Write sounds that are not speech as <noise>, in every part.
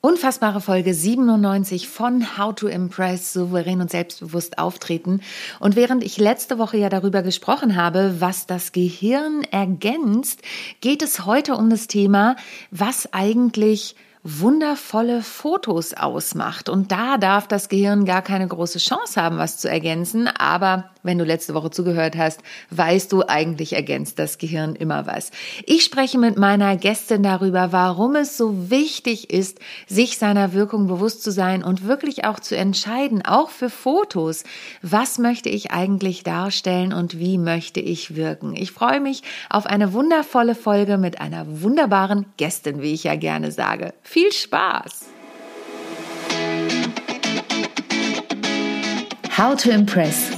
Unfassbare Folge 97 von How to Impress souverän und selbstbewusst auftreten. Und während ich letzte Woche ja darüber gesprochen habe, was das Gehirn ergänzt, geht es heute um das Thema, was eigentlich wundervolle Fotos ausmacht. Und da darf das Gehirn gar keine große Chance haben, was zu ergänzen. Aber wenn du letzte Woche zugehört hast, weißt du, eigentlich ergänzt das Gehirn immer was. Ich spreche mit meiner Gästin darüber, warum es so wichtig ist, sich seiner Wirkung bewusst zu sein und wirklich auch zu entscheiden, auch für Fotos, was möchte ich eigentlich darstellen und wie möchte ich wirken. Ich freue mich auf eine wundervolle Folge mit einer wunderbaren Gästin, wie ich ja gerne sage. Viel Spaß! How to Impress.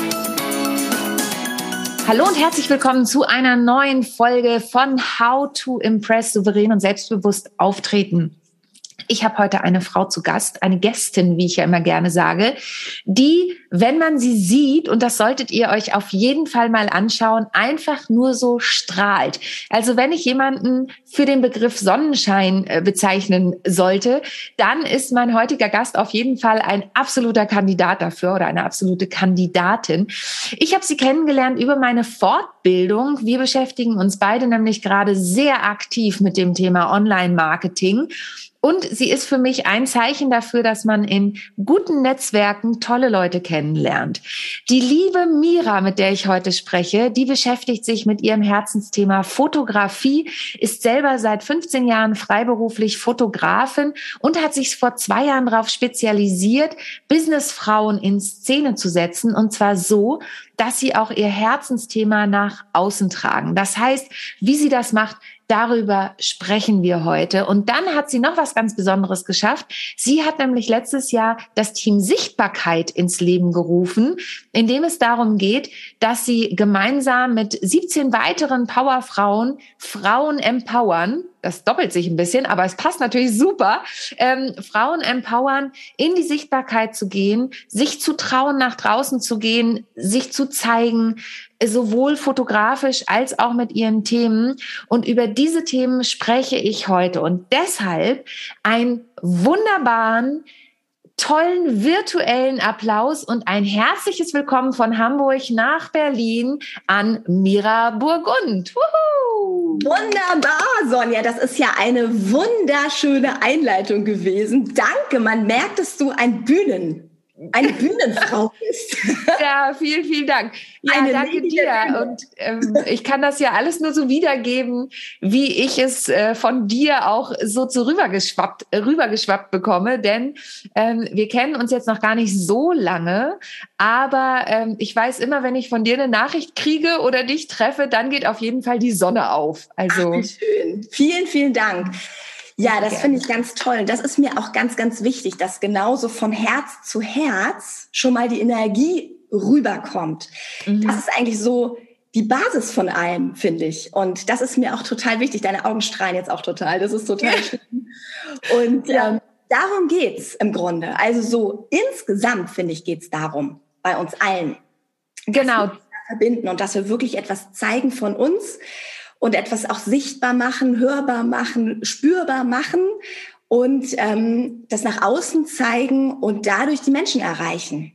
Hallo und herzlich willkommen zu einer neuen Folge von How to Impress souverän und selbstbewusst auftreten. Ich habe heute eine Frau zu Gast, eine Gästin, wie ich ja immer gerne sage, die, wenn man sie sieht, und das solltet ihr euch auf jeden Fall mal anschauen, einfach nur so strahlt. Also wenn ich jemanden für den Begriff Sonnenschein äh, bezeichnen sollte, dann ist mein heutiger Gast auf jeden Fall ein absoluter Kandidat dafür oder eine absolute Kandidatin. Ich habe sie kennengelernt über meine Fortbildung. Wir beschäftigen uns beide nämlich gerade sehr aktiv mit dem Thema Online-Marketing. Und sie ist für mich ein Zeichen dafür, dass man in guten Netzwerken tolle Leute kennenlernt. Die liebe Mira, mit der ich heute spreche, die beschäftigt sich mit ihrem Herzensthema Fotografie, ist selber seit 15 Jahren freiberuflich Fotografin und hat sich vor zwei Jahren darauf spezialisiert, Businessfrauen in Szene zu setzen. Und zwar so, dass sie auch ihr Herzensthema nach außen tragen. Das heißt, wie sie das macht, Darüber sprechen wir heute. Und dann hat sie noch was ganz Besonderes geschafft. Sie hat nämlich letztes Jahr das Team Sichtbarkeit ins Leben gerufen, in dem es darum geht, dass sie gemeinsam mit 17 weiteren Powerfrauen Frauen empowern das doppelt sich ein bisschen, aber es passt natürlich super, ähm, Frauen empowern, in die Sichtbarkeit zu gehen, sich zu trauen, nach draußen zu gehen, sich zu zeigen, sowohl fotografisch als auch mit ihren Themen. Und über diese Themen spreche ich heute. Und deshalb einen wunderbaren, tollen virtuellen Applaus und ein herzliches Willkommen von Hamburg nach Berlin an Mira Burgund. Wuhu! Wunderbar, Sonja. Das ist ja eine wunderschöne Einleitung gewesen. Danke. Man merkt, dass du ein Bühnen eine Bühnenfrau bist. <laughs> ja, vielen, vielen Dank. Ja, eine danke dir. Und ähm, ich kann das ja alles nur so wiedergeben, wie ich es äh, von dir auch so zu rübergeschwappt, rübergeschwappt bekomme. Denn ähm, wir kennen uns jetzt noch gar nicht so lange, aber ähm, ich weiß immer, wenn ich von dir eine Nachricht kriege oder dich treffe, dann geht auf jeden Fall die Sonne auf. Also Ach, schön. Vielen, vielen Dank. Ja, das finde ich ganz toll. Das ist mir auch ganz, ganz wichtig, dass genauso von Herz zu Herz schon mal die Energie rüberkommt. Mhm. Das ist eigentlich so die Basis von allem, finde ich. Und das ist mir auch total wichtig. Deine Augen strahlen jetzt auch total. Das ist total schön. Und ja. ähm, darum geht's im Grunde. Also so insgesamt, finde ich, geht's darum, bei uns allen. Genau. verbinden und dass wir wirklich etwas zeigen von uns, und etwas auch sichtbar machen, hörbar machen, spürbar machen und ähm, das nach außen zeigen und dadurch die Menschen erreichen.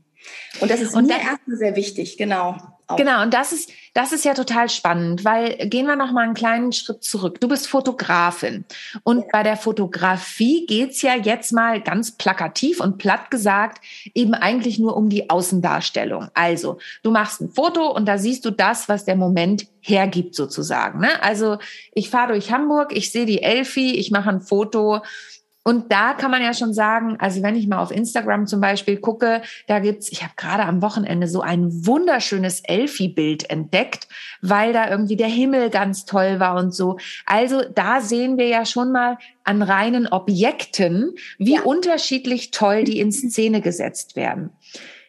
Und das ist und mir erstmal sehr wichtig, genau. Auch. Genau, und das ist, das ist ja total spannend, weil gehen wir noch mal einen kleinen Schritt zurück. Du bist Fotografin und ja. bei der Fotografie geht's ja jetzt mal ganz plakativ und platt gesagt eben eigentlich nur um die Außendarstellung. Also du machst ein Foto und da siehst du das, was der Moment hergibt sozusagen. Ne? Also ich fahre durch Hamburg, ich sehe die Elfi, ich mache ein Foto und da kann man ja schon sagen, also wenn ich mal auf Instagram zum Beispiel gucke, da gibt's, ich habe gerade am Wochenende so ein wunderschönes Elfi-Bild entdeckt, weil da irgendwie der Himmel ganz toll war und so. Also da sehen wir ja schon mal an reinen Objekten, wie ja. unterschiedlich toll die in Szene gesetzt werden.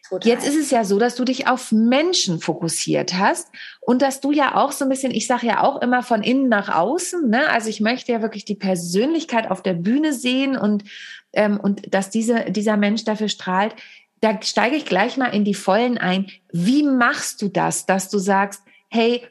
Total. Jetzt ist es ja so, dass du dich auf Menschen fokussiert hast und dass du ja auch so ein bisschen, ich sage ja auch immer von innen nach außen, ne? Also ich möchte ja wirklich die Persönlichkeit auf der Bühne sehen und, ähm, und dass diese, dieser Mensch dafür strahlt. Da steige ich gleich mal in die Vollen ein. Wie machst du das, dass du sagst, hey,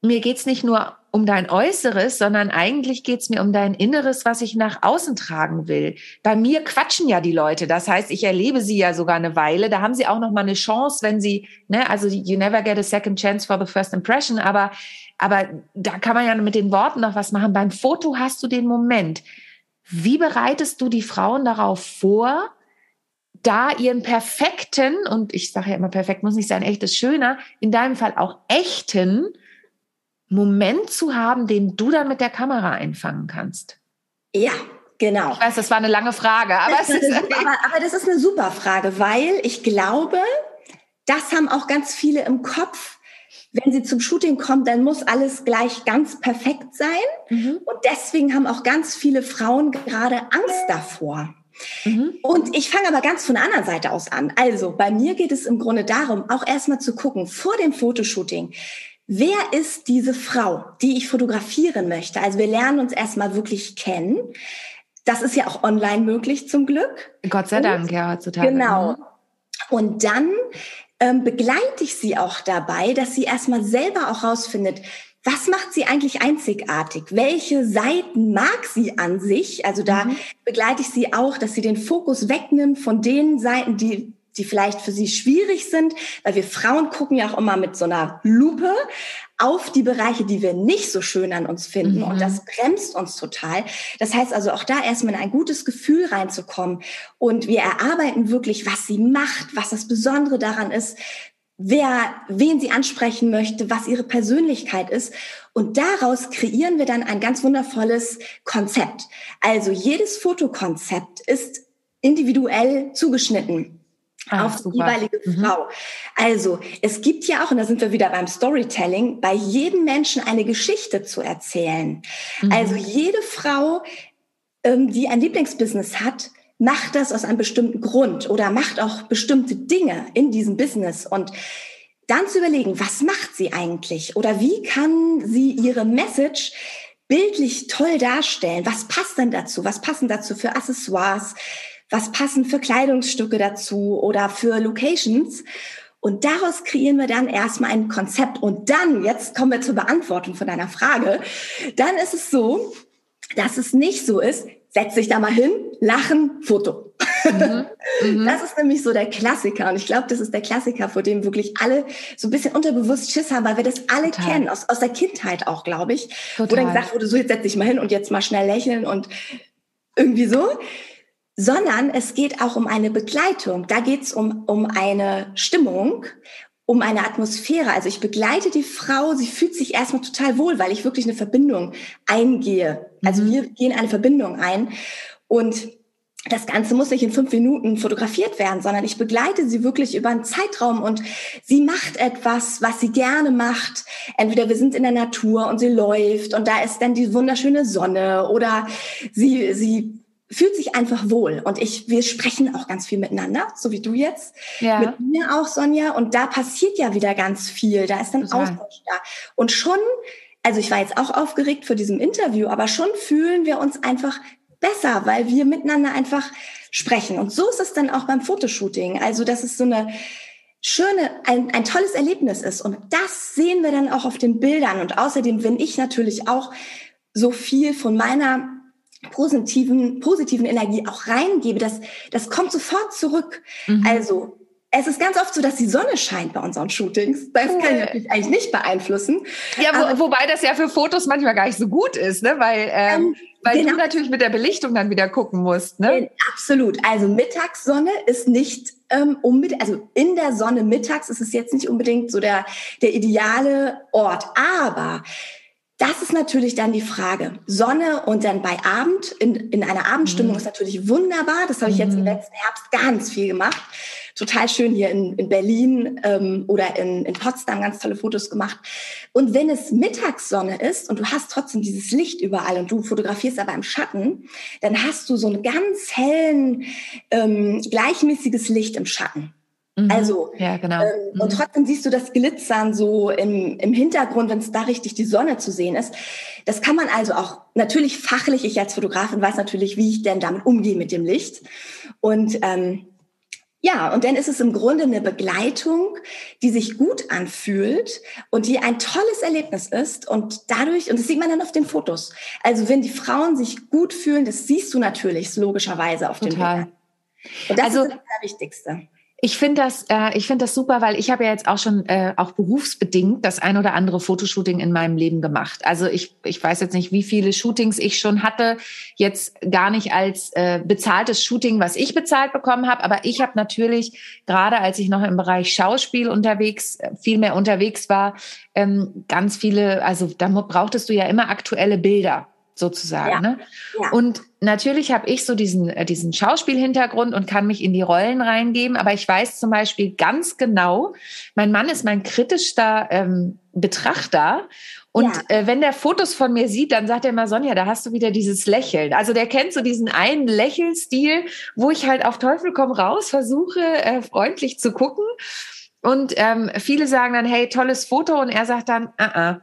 mir geht's nicht nur um dein Äußeres, sondern eigentlich geht's mir um dein Inneres, was ich nach außen tragen will. Bei mir quatschen ja die Leute. Das heißt, ich erlebe sie ja sogar eine Weile. Da haben sie auch noch mal eine Chance, wenn sie, ne, also you never get a second chance for the first impression. Aber, aber da kann man ja mit den Worten noch was machen. Beim Foto hast du den Moment. Wie bereitest du die Frauen darauf vor, da ihren perfekten, und ich sage ja immer, perfekt muss nicht sein, echtes schöner, in deinem Fall auch echten Moment zu haben, den du dann mit der Kamera einfangen kannst? Ja, genau. Ich weiß, das war eine lange Frage, aber, das ist, <laughs> super, aber, aber das ist eine super Frage, weil ich glaube, das haben auch ganz viele im Kopf. Wenn sie zum Shooting kommen, dann muss alles gleich ganz perfekt sein. Mhm. Und deswegen haben auch ganz viele Frauen gerade Angst davor. Mhm. Und ich fange aber ganz von der anderen Seite aus an. Also bei mir geht es im Grunde darum, auch erstmal zu gucken, vor dem Fotoshooting, wer ist diese Frau, die ich fotografieren möchte? Also wir lernen uns erstmal wirklich kennen. Das ist ja auch online möglich zum Glück. Gott sei Dank, ja, heutzutage. Genau. Mhm. Und dann ähm, begleite ich sie auch dabei, dass sie erstmal selber auch rausfindet, was macht sie eigentlich einzigartig? Welche Seiten mag sie an sich? Also da mhm. begleite ich sie auch, dass sie den Fokus wegnimmt von den Seiten, die die vielleicht für sie schwierig sind, weil wir Frauen gucken ja auch immer mit so einer Lupe auf die Bereiche, die wir nicht so schön an uns finden. Mhm. Und das bremst uns total. Das heißt also auch da erstmal in ein gutes Gefühl reinzukommen. Und wir erarbeiten wirklich, was sie macht, was das Besondere daran ist, wer, wen sie ansprechen möchte, was ihre Persönlichkeit ist. Und daraus kreieren wir dann ein ganz wundervolles Konzept. Also jedes Fotokonzept ist individuell zugeschnitten Ah, auf die jeweilige mhm. Frau. Also, es gibt ja auch, und da sind wir wieder beim Storytelling, bei jedem Menschen eine Geschichte zu erzählen. Mhm. Also, jede Frau, ähm, die ein Lieblingsbusiness hat, macht das aus einem bestimmten Grund oder macht auch bestimmte Dinge in diesem Business und dann zu überlegen, was macht sie eigentlich oder wie kann sie ihre Message bildlich toll darstellen? Was passt denn dazu? Was passen dazu für Accessoires? Was passen für Kleidungsstücke dazu oder für Locations. Und daraus kreieren wir dann erstmal ein Konzept. Und dann, jetzt kommen wir zur Beantwortung von deiner Frage, dann ist es so, dass es nicht so ist, setz dich da mal hin, lachen, Foto. Mhm, mhm. <laughs> das ist nämlich so der Klassiker. Und ich glaube, das ist der Klassiker, vor dem wirklich alle so ein bisschen unterbewusst Schiss haben, weil wir das alle Total. kennen, aus, aus der Kindheit auch, glaube ich. Total. Wo dann gesagt wurde, so jetzt setz dich mal hin und jetzt mal schnell lächeln und irgendwie so sondern es geht auch um eine Begleitung. Da geht es um, um eine Stimmung, um eine Atmosphäre. Also ich begleite die Frau, sie fühlt sich erstmal total wohl, weil ich wirklich eine Verbindung eingehe. Also mhm. wir gehen eine Verbindung ein und das Ganze muss nicht in fünf Minuten fotografiert werden, sondern ich begleite sie wirklich über einen Zeitraum und sie macht etwas, was sie gerne macht. Entweder wir sind in der Natur und sie läuft und da ist dann die wunderschöne Sonne oder sie, sie fühlt sich einfach wohl. Und ich, wir sprechen auch ganz viel miteinander, so wie du jetzt. Ja. Mit mir auch, Sonja. Und da passiert ja wieder ganz viel. Da ist dann Total. Austausch da. Und schon, also ich war jetzt auch aufgeregt vor diesem Interview, aber schon fühlen wir uns einfach besser, weil wir miteinander einfach sprechen. Und so ist es dann auch beim Fotoshooting. Also, dass es so eine schöne, ein, ein tolles Erlebnis ist. Und das sehen wir dann auch auf den Bildern. Und außerdem, wenn ich natürlich auch so viel von meiner positiven, positiven Energie auch reingebe, das, das kommt sofort zurück. Mhm. Also es ist ganz oft so, dass die Sonne scheint bei unseren Shootings. Das kann ich natürlich eigentlich nicht beeinflussen. Ja, wo, wobei das ja für Fotos manchmal gar nicht so gut ist, ne? weil, ähm, ähm, weil genau. du natürlich mit der Belichtung dann wieder gucken musst. Ne? Äh, absolut. Also Mittagssonne ist nicht ähm, unbedingt, also in der Sonne mittags ist es jetzt nicht unbedingt so der, der ideale Ort. Aber das ist natürlich dann die Frage. Sonne und dann bei Abend, in, in einer Abendstimmung mhm. ist natürlich wunderbar. Das habe ich jetzt im mhm. letzten Herbst ganz viel gemacht. Total schön hier in, in Berlin ähm, oder in, in Potsdam ganz tolle Fotos gemacht. Und wenn es Mittagssonne ist und du hast trotzdem dieses Licht überall und du fotografierst aber im Schatten, dann hast du so ein ganz hellen, ähm, gleichmäßiges Licht im Schatten. Mhm. Also, ja, genau. Ähm, mhm. und trotzdem siehst du das Glitzern so im, im Hintergrund, wenn es da richtig die Sonne zu sehen ist. Das kann man also auch natürlich fachlich, ich als Fotografin weiß natürlich, wie ich denn damit umgehe mit dem Licht. Und ähm, ja, und dann ist es im Grunde eine Begleitung, die sich gut anfühlt und die ein tolles Erlebnis ist. Und dadurch, und das sieht man dann auf den Fotos. Also wenn die Frauen sich gut fühlen, das siehst du natürlich logischerweise auf den Bildern. Und das also, ist das Wichtigste. Ich finde das, äh, ich finde das super, weil ich habe ja jetzt auch schon äh, auch berufsbedingt das ein oder andere Fotoshooting in meinem Leben gemacht. Also ich, ich weiß jetzt nicht, wie viele Shootings ich schon hatte. Jetzt gar nicht als äh, bezahltes Shooting, was ich bezahlt bekommen habe, aber ich habe natürlich gerade, als ich noch im Bereich Schauspiel unterwegs, äh, viel mehr unterwegs war, ähm, ganz viele. Also da brauchtest du ja immer aktuelle Bilder sozusagen. Ja. Ne? Ja. Und natürlich habe ich so diesen, äh, diesen Schauspielhintergrund und kann mich in die Rollen reingeben, aber ich weiß zum Beispiel ganz genau, mein Mann ist mein kritischster ähm, Betrachter und ja. äh, wenn der Fotos von mir sieht, dann sagt er immer, Sonja, da hast du wieder dieses Lächeln. Also der kennt so diesen einen Lächelstil, wo ich halt auf Teufel komm raus versuche, äh, freundlich zu gucken. Und ähm, viele sagen dann, hey, tolles Foto. Und er sagt dann, uh -uh,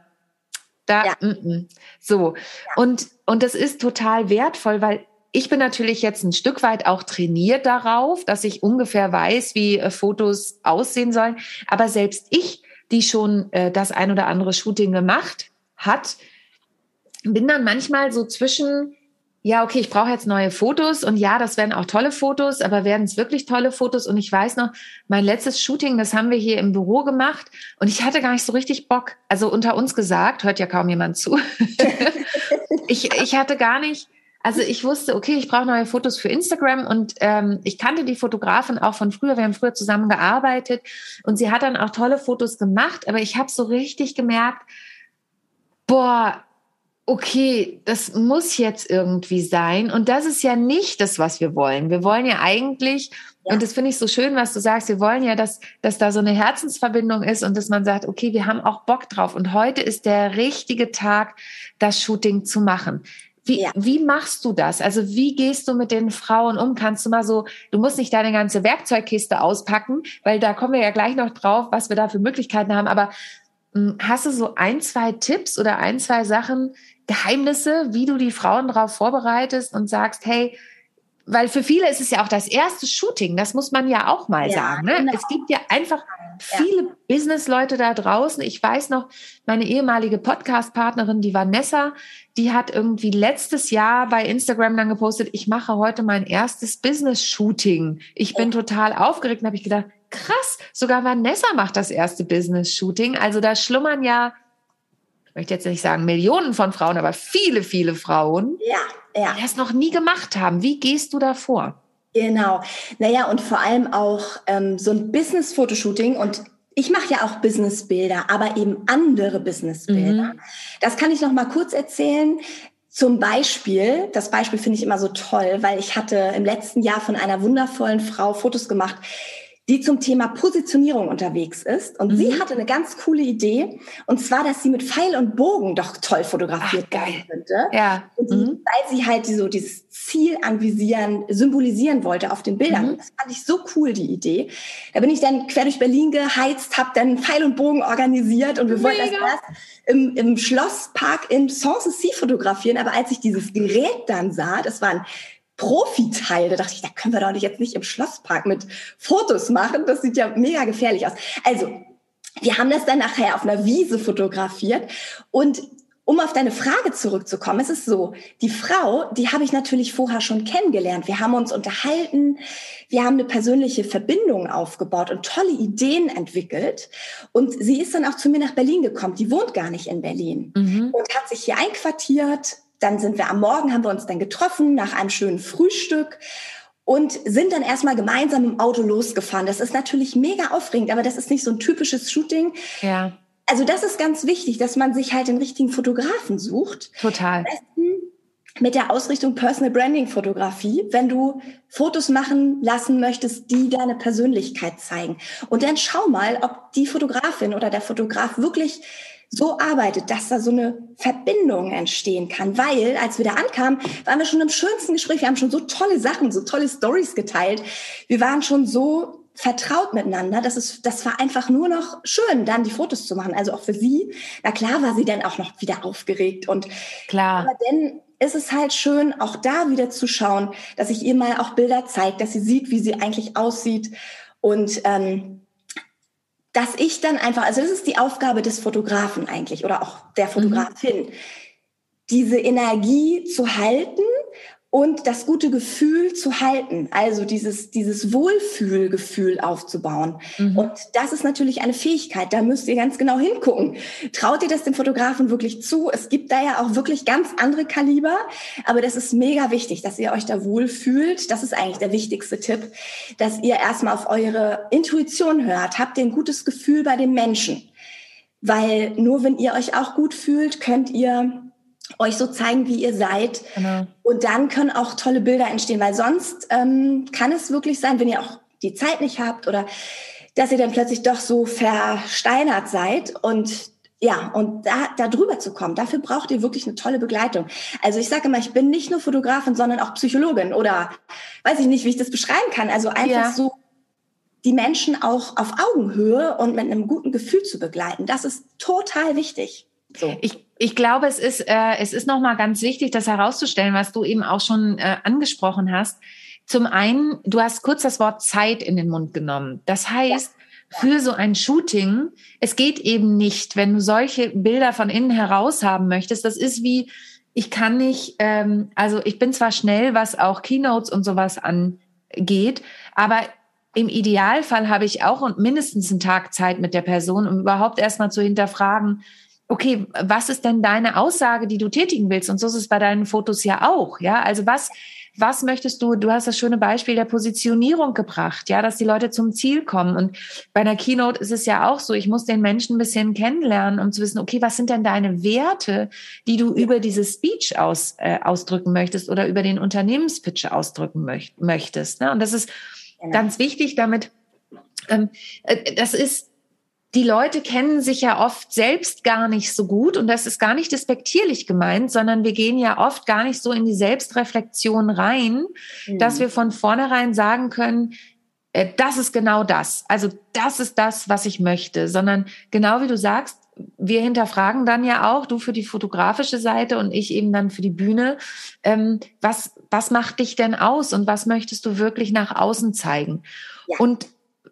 da, ja. m -m. so. Ja. Und, und das ist total wertvoll, weil ich bin natürlich jetzt ein Stück weit auch trainiert darauf, dass ich ungefähr weiß, wie äh, Fotos aussehen sollen. Aber selbst ich, die schon äh, das ein oder andere Shooting gemacht hat, bin dann manchmal so zwischen ja, okay, ich brauche jetzt neue Fotos und ja, das werden auch tolle Fotos, aber werden es wirklich tolle Fotos? Und ich weiß noch, mein letztes Shooting, das haben wir hier im Büro gemacht und ich hatte gar nicht so richtig Bock. Also unter uns gesagt, hört ja kaum jemand zu. <laughs> ich, ich hatte gar nicht, also ich wusste, okay, ich brauche neue Fotos für Instagram und ähm, ich kannte die Fotografin auch von früher, wir haben früher zusammen gearbeitet und sie hat dann auch tolle Fotos gemacht, aber ich habe so richtig gemerkt, boah, okay, das muss jetzt irgendwie sein. Und das ist ja nicht das, was wir wollen. Wir wollen ja eigentlich, ja. und das finde ich so schön, was du sagst, wir wollen ja, dass, dass da so eine Herzensverbindung ist und dass man sagt, okay, wir haben auch Bock drauf. Und heute ist der richtige Tag, das Shooting zu machen. Wie, ja. wie machst du das? Also wie gehst du mit den Frauen um? Kannst du mal so, du musst nicht deine ganze Werkzeugkiste auspacken, weil da kommen wir ja gleich noch drauf, was wir da für Möglichkeiten haben. Aber hm, hast du so ein, zwei Tipps oder ein, zwei Sachen, Geheimnisse, wie du die Frauen darauf vorbereitest und sagst, hey, weil für viele ist es ja auch das erste Shooting, das muss man ja auch mal ja, sagen. Ne? Genau. Es gibt ja einfach viele ja. Business-Leute da draußen. Ich weiß noch, meine ehemalige Podcast-Partnerin, die Vanessa, die hat irgendwie letztes Jahr bei Instagram dann gepostet, ich mache heute mein erstes Business-Shooting. Ich bin total aufgeregt und habe ich gedacht, krass, sogar Vanessa macht das erste Business-Shooting. Also da schlummern ja möchte jetzt nicht sagen Millionen von Frauen, aber viele, viele Frauen, ja, ja. die das noch nie gemacht haben. Wie gehst du da vor? Genau. Naja, und vor allem auch ähm, so ein Business-Fotoshooting und ich mache ja auch Businessbilder, aber eben andere Businessbilder. Mhm. Das kann ich noch mal kurz erzählen. Zum Beispiel, das Beispiel finde ich immer so toll, weil ich hatte im letzten Jahr von einer wundervollen Frau Fotos gemacht, die zum Thema Positionierung unterwegs ist. Und mhm. sie hatte eine ganz coole Idee. Und zwar, dass sie mit Pfeil und Bogen doch toll fotografiert Ach, werden könnte. Ja. Und mhm. weil sie halt so dieses Ziel anvisieren, symbolisieren wollte auf den Bildern. Mhm. Das fand ich so cool, die Idee. Da bin ich dann quer durch Berlin geheizt, habe dann Pfeil und Bogen organisiert und wir Mega. wollten das erst im, im Schlosspark in Sanssouci fotografieren. Aber als ich dieses Gerät dann sah, das war ein Profiteil. Da dachte ich, da können wir doch jetzt nicht im Schlosspark mit Fotos machen. Das sieht ja mega gefährlich aus. Also, wir haben das dann nachher auf einer Wiese fotografiert und um auf deine Frage zurückzukommen, es ist so, die Frau, die habe ich natürlich vorher schon kennengelernt. Wir haben uns unterhalten, wir haben eine persönliche Verbindung aufgebaut und tolle Ideen entwickelt. Und sie ist dann auch zu mir nach Berlin gekommen. Die wohnt gar nicht in Berlin mhm. und hat sich hier einquartiert, dann sind wir am Morgen, haben wir uns dann getroffen nach einem schönen Frühstück und sind dann erstmal gemeinsam im Auto losgefahren. Das ist natürlich mega aufregend, aber das ist nicht so ein typisches Shooting. Ja. Also das ist ganz wichtig, dass man sich halt den richtigen Fotografen sucht. Total. Am besten mit der Ausrichtung Personal Branding Fotografie, wenn du Fotos machen lassen möchtest, die deine Persönlichkeit zeigen. Und dann schau mal, ob die Fotografin oder der Fotograf wirklich so arbeitet, dass da so eine Verbindung entstehen kann. Weil, als wir da ankamen, waren wir schon im schönsten Gespräch. Wir haben schon so tolle Sachen, so tolle Stories geteilt. Wir waren schon so vertraut miteinander. Das ist, das war einfach nur noch schön, dann die Fotos zu machen. Also auch für sie. Na klar war sie dann auch noch wieder aufgeregt und klar. Aber dann ist es halt schön, auch da wieder zu schauen, dass ich ihr mal auch Bilder zeige, dass sie sieht, wie sie eigentlich aussieht und ähm, dass ich dann einfach, also das ist die Aufgabe des Fotografen eigentlich oder auch der mhm. Fotografin, mhm. diese Energie zu halten und das gute Gefühl zu halten, also dieses, dieses Wohlfühlgefühl aufzubauen. Mhm. Und das ist natürlich eine Fähigkeit, da müsst ihr ganz genau hingucken. Traut ihr das dem Fotografen wirklich zu? Es gibt da ja auch wirklich ganz andere Kaliber, aber das ist mega wichtig, dass ihr euch da wohlfühlt. Das ist eigentlich der wichtigste Tipp, dass ihr erstmal auf eure Intuition hört. Habt ihr ein gutes Gefühl bei den Menschen? Weil nur wenn ihr euch auch gut fühlt, könnt ihr euch so zeigen, wie ihr seid. Genau. Und dann können auch tolle Bilder entstehen, weil sonst ähm, kann es wirklich sein, wenn ihr auch die Zeit nicht habt oder dass ihr dann plötzlich doch so versteinert seid und ja, und da, da drüber zu kommen, dafür braucht ihr wirklich eine tolle Begleitung. Also ich sage immer, ich bin nicht nur Fotografin, sondern auch Psychologin oder weiß ich nicht, wie ich das beschreiben kann. Also einfach ja. so die Menschen auch auf Augenhöhe und mit einem guten Gefühl zu begleiten. Das ist total wichtig. So. Ich, ich glaube, es ist, äh, es ist nochmal ganz wichtig, das herauszustellen, was du eben auch schon äh, angesprochen hast. Zum einen, du hast kurz das Wort Zeit in den Mund genommen. Das heißt, ja. für so ein Shooting, es geht eben nicht, wenn du solche Bilder von innen heraus haben möchtest. Das ist wie, ich kann nicht, ähm, also ich bin zwar schnell, was auch Keynotes und sowas angeht, aber im Idealfall habe ich auch mindestens einen Tag Zeit mit der Person, um überhaupt erstmal zu hinterfragen, okay, was ist denn deine Aussage, die du tätigen willst? Und so ist es bei deinen Fotos ja auch, ja. Also was, was möchtest du, du hast das schöne Beispiel der Positionierung gebracht, ja, dass die Leute zum Ziel kommen. Und bei einer Keynote ist es ja auch so, ich muss den Menschen ein bisschen kennenlernen, um zu wissen, okay, was sind denn deine Werte, die du über diese Speech aus, äh, ausdrücken möchtest oder über den Unternehmenspitch ausdrücken möcht möchtest. Ne? Und das ist ganz wichtig, damit, ähm, äh, das ist, die Leute kennen sich ja oft selbst gar nicht so gut und das ist gar nicht despektierlich gemeint, sondern wir gehen ja oft gar nicht so in die Selbstreflexion rein, mhm. dass wir von vornherein sagen können, äh, das ist genau das. Also das ist das, was ich möchte, sondern genau wie du sagst, wir hinterfragen dann ja auch, du für die fotografische Seite und ich eben dann für die Bühne, ähm, was, was macht dich denn aus und was möchtest du wirklich nach außen zeigen? Ja. Und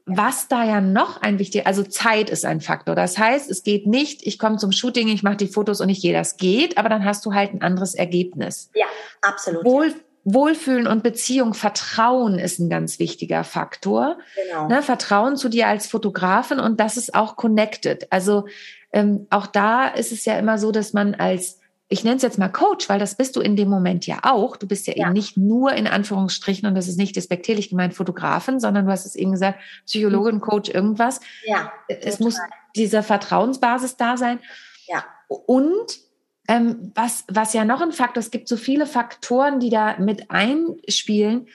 was da ja noch ein wichtiger, also Zeit ist ein Faktor. Das heißt, es geht nicht, ich komme zum Shooting, ich mache die Fotos und ich gehe, das geht, aber dann hast du halt ein anderes Ergebnis. Ja, absolut. Wohl, Wohlfühlen und Beziehung, Vertrauen ist ein ganz wichtiger Faktor. Genau. Ne, Vertrauen zu dir als Fotografin und das ist auch connected. Also ähm, auch da ist es ja immer so, dass man als ich nenne es jetzt mal Coach, weil das bist du in dem Moment ja auch. Du bist ja, ja, eben nicht nur in Anführungsstrichen, und das ist nicht despektierlich gemeint, Fotografin, sondern du hast es eben gesagt, Psychologin, Coach, irgendwas. Ja. Es total. muss diese Vertrauensbasis da sein. Ja. Und ähm, was, was ja noch ein Faktor, es gibt so viele Faktoren, die da mit einspielen.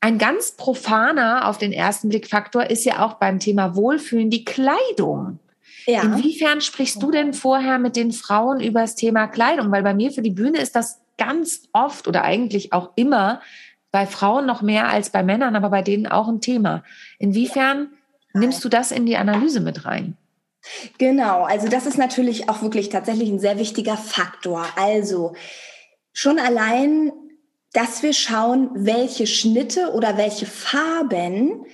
Ein ganz profaner auf den ersten Blick Faktor ist ja auch beim Thema Wohlfühlen die Kleidung. Ja. Inwiefern sprichst du denn vorher mit den Frauen über das Thema Kleidung? Weil bei mir für die Bühne ist das ganz oft oder eigentlich auch immer bei Frauen noch mehr als bei Männern, aber bei denen auch ein Thema. Inwiefern nimmst du das in die Analyse mit rein? Genau, also das ist natürlich auch wirklich tatsächlich ein sehr wichtiger Faktor. Also schon allein, dass wir schauen, welche Schnitte oder welche Farben